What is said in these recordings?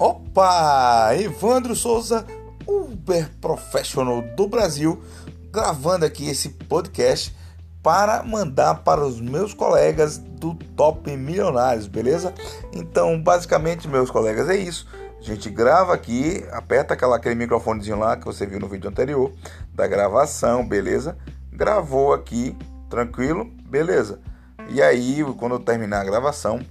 Opa! Evandro Souza, Uber Professional do Brasil, gravando aqui esse podcast para mandar para os meus colegas do Top Milionários, beleza? Então, basicamente, meus colegas, é isso. A gente grava aqui, aperta aquela, aquele microfonezinho lá que você viu no vídeo anterior da gravação, beleza? Gravou aqui, tranquilo, beleza? E aí, quando eu terminar a gravação,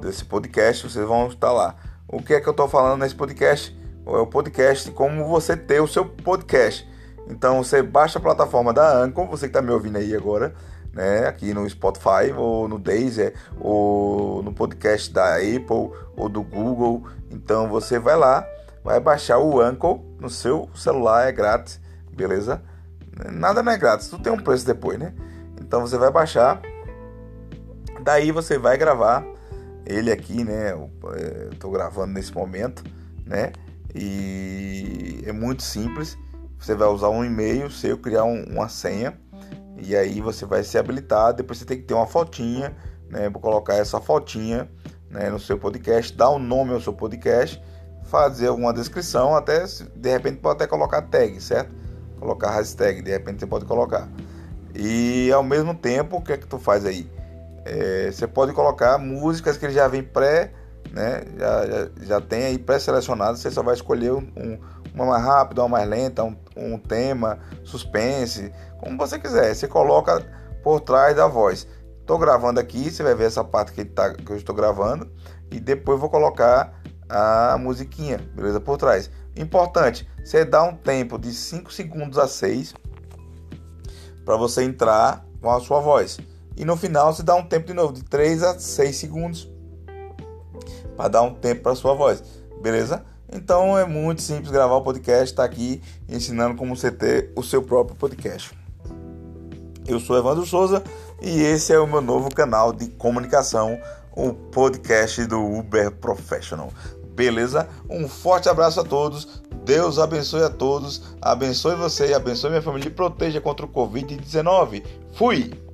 desse podcast, vocês vão estar lá. O que é que eu estou falando nesse podcast? É o podcast como você ter o seu podcast. Então você baixa a plataforma da Anchor, você que está me ouvindo aí agora, né, aqui no Spotify ou no Deezer ou no podcast da Apple ou do Google. Então você vai lá, vai baixar o Anchor no seu celular, é grátis, beleza? Nada não é grátis, tudo tem um preço depois, né? Então você vai baixar, daí você vai gravar ele aqui, né? Eu tô gravando nesse momento, né? E é muito simples. Você vai usar um e-mail seu, criar um, uma senha e aí você vai se habilitar. Depois você tem que ter uma fotinha, né? Vou colocar essa fotinha né, no seu podcast, dar um nome ao seu podcast, fazer alguma descrição, até de repente pode até colocar tag, certo? Colocar hashtag, de repente você pode colocar. E ao mesmo tempo, o que é que tu faz aí? É, você pode colocar músicas que ele já vem pré, né? Já, já, já tem aí pré-selecionado. Você só vai escolher um, uma mais rápida, uma mais lenta, um, um tema, suspense, como você quiser. Você coloca por trás da voz. Estou gravando aqui, você vai ver essa parte que, tá, que eu estou gravando e depois vou colocar a musiquinha, beleza? Por trás. Importante, você dá um tempo de 5 segundos a 6 para você entrar com a sua voz. E no final você dá um tempo de novo de 3 a 6 segundos para dar um tempo para sua voz, beleza? Então é muito simples gravar o podcast, está aqui ensinando como você ter o seu próprio podcast. Eu sou Evandro Souza e esse é o meu novo canal de comunicação, o podcast do Uber Professional. Beleza? Um forte abraço a todos. Deus abençoe a todos. Abençoe você e abençoe minha família e proteja contra o Covid-19. Fui!